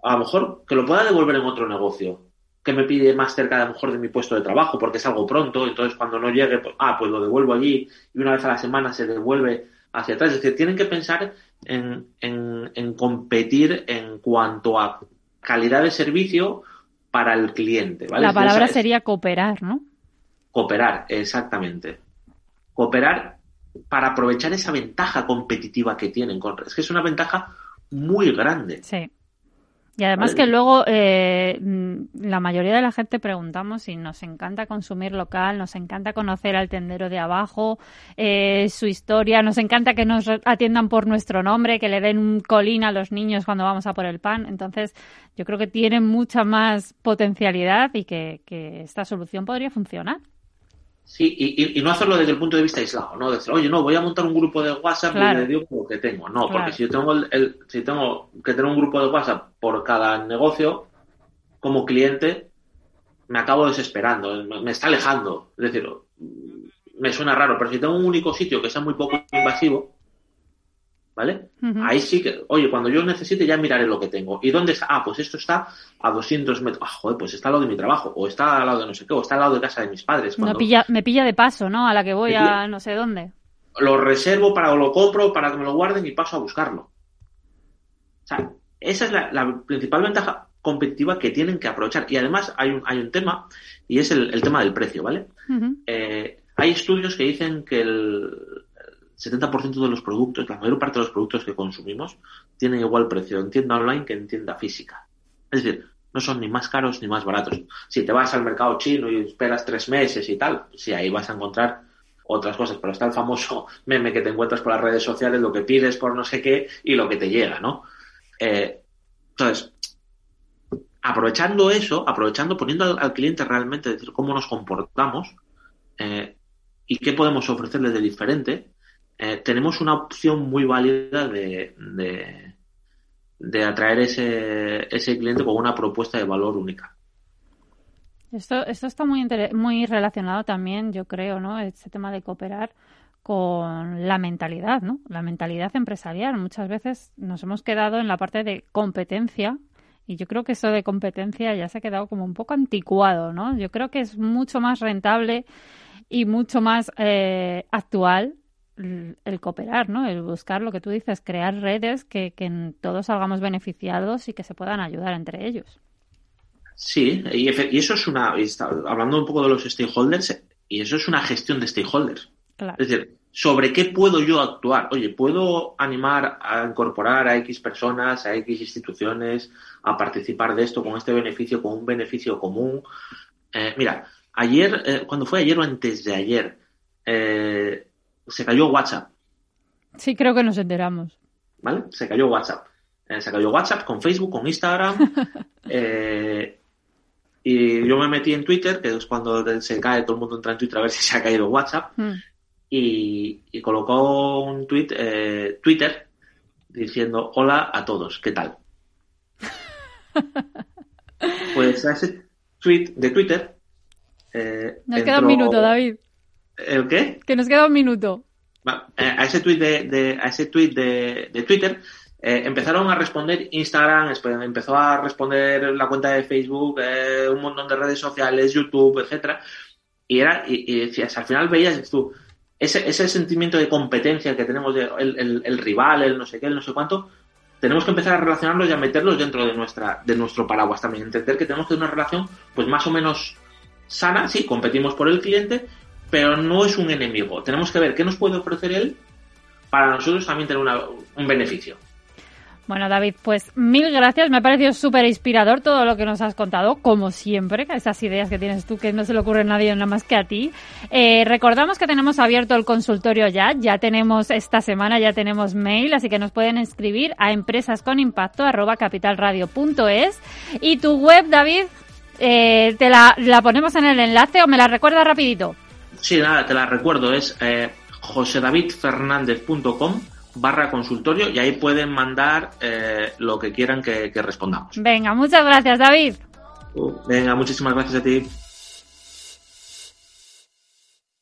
a lo mejor que lo pueda devolver en otro negocio, que me pide más cerca a lo mejor de mi puesto de trabajo, porque es algo pronto, entonces cuando no llegue, pues, ah, pues lo devuelvo allí y una vez a la semana se devuelve hacia atrás. Es decir, tienen que pensar en, en, en competir en cuanto a calidad de servicio para el cliente. ¿vale? La palabra sería cooperar, ¿no? Cooperar, exactamente. Cooperar para aprovechar esa ventaja competitiva que tienen. Es que es una ventaja muy grande. Sí. Y además que luego eh, la mayoría de la gente preguntamos si nos encanta consumir local, nos encanta conocer al tendero de abajo, eh, su historia, nos encanta que nos atiendan por nuestro nombre, que le den un colín a los niños cuando vamos a por el pan. Entonces, yo creo que tiene mucha más potencialidad y que esta solución podría funcionar. Sí, y, no hacerlo desde el punto de vista aislado, ¿no? Decir, oye, no, voy a montar un grupo de WhatsApp y le digo lo que tengo. No, porque si yo tengo, el, si tengo que tener un grupo de WhatsApp por cada negocio, como cliente, me acabo desesperando, me, está alejando. Es decir, me suena raro, pero si tengo un único sitio que sea muy poco invasivo, ¿vale? Ahí sí que, oye, cuando yo necesite ya miraré lo que tengo. ¿Y dónde está? Ah, pues esto está a 200 metros. Ah, joder, pues está al lado de mi trabajo, o está al lado de no sé qué, o está al lado de casa de mis padres. me pilla de paso, ¿no? A la que voy a no sé dónde. Lo reservo para, o lo compro para que me lo guarden y paso a buscarlo. O sea, esa es la, principal ventaja competitiva que tienen que aprovechar. Y además hay un, hay un tema, y es el, tema del precio, ¿vale? Eh, hay estudios que dicen que el, 70% de los productos, la mayor parte de los productos que consumimos, tienen igual precio en tienda online que en tienda física. Es decir, no son ni más caros ni más baratos. Si te vas al mercado chino y esperas tres meses y tal, sí, ahí vas a encontrar otras cosas, pero está el famoso meme que te encuentras por las redes sociales, lo que pides por no sé qué y lo que te llega, ¿no? Eh, entonces, aprovechando eso, aprovechando, poniendo al, cliente realmente, decir, cómo nos comportamos eh, y qué podemos ofrecerle de diferente, eh, tenemos una opción muy válida de, de, atraer ese, ese cliente con una propuesta de valor única. Esto, esto está muy, muy relacionado también, yo creo, ¿no? Este tema de cooperar con la mentalidad, ¿no? La mentalidad empresarial. Muchas veces nos hemos quedado en la parte de competencia y yo creo que eso de competencia ya se ha quedado como un poco anticuado, ¿no? Yo creo que es mucho más rentable y mucho más eh, actual el cooperar, ¿no? El buscar lo que tú dices, crear redes que, que todos salgamos beneficiados y que se puedan ayudar entre ellos. Sí, y, eso es una, hablando un poco de los stakeholders, y eso es una gestión de stakeholders. Es decir, ¿sobre qué puedo yo actuar? Oye, ¿puedo animar a incorporar a X personas, a X instituciones, a participar de esto con este beneficio, con un beneficio común? Eh, mira, ayer, eh, cuando fue ayer o antes de ayer, eh, se cayó WhatsApp. Sí, creo que nos enteramos. ¿Vale? Se cayó WhatsApp. se cayó WhatsApp con Facebook, con Instagram. Y yo me metí en Twitter, que es cuando se cae, todo el mundo entra en Twitter a ver si se ha caído WhatsApp. Mm. Y, colocó un tweet, eh, Twitter diciendo hola a todos, ¿qué tal? pues a ese tweet de Twitter. Eh, nos queda un minuto, David. ¿El qué? Que nos queda un minuto. Eh, a ese tweet de, a ese tweet de, de Twitter eh, empezaron a responder Instagram, empezó a responder la cuenta de Facebook, eh, un montón de redes sociales, YouTube, etcétera. Y era, y, decías, al final veías tú, ese, ese sentimiento de competencia que tenemos de el, el, rival, el no sé qué, el no sé cuánto, tenemos que empezar a relacionarlos y a meterlos dentro de nuestra, de nuestro paraguas también. Entender que tenemos que tener una relación, pues más o menos sana, sí, competimos por el cliente, pero no es un enemigo. Tenemos que ver qué nos puede ofrecer él para nosotros también tener un beneficio. Bueno, David, pues mil gracias. Me ha parecido súper inspirador todo lo que nos has contado, como siempre, esas ideas que tienes tú que no se le ocurre a nadie nada más que a ti. Eh, recordamos que tenemos abierto el consultorio ya, ya tenemos esta semana, ya tenemos mail, así que nos pueden escribir a empresasconimpacto@capitalradio.es y tu web, David, eh, te la, ponemos en el enlace o me la recuerdas rapidito. Sí, nada, te la recuerdo, es eh, josedavidfernandez.com barra consultorio y ahí pueden mandar eh, lo que quieran que, que respondamos. Venga, muchas gracias David. venga, muchísimas gracias a ti.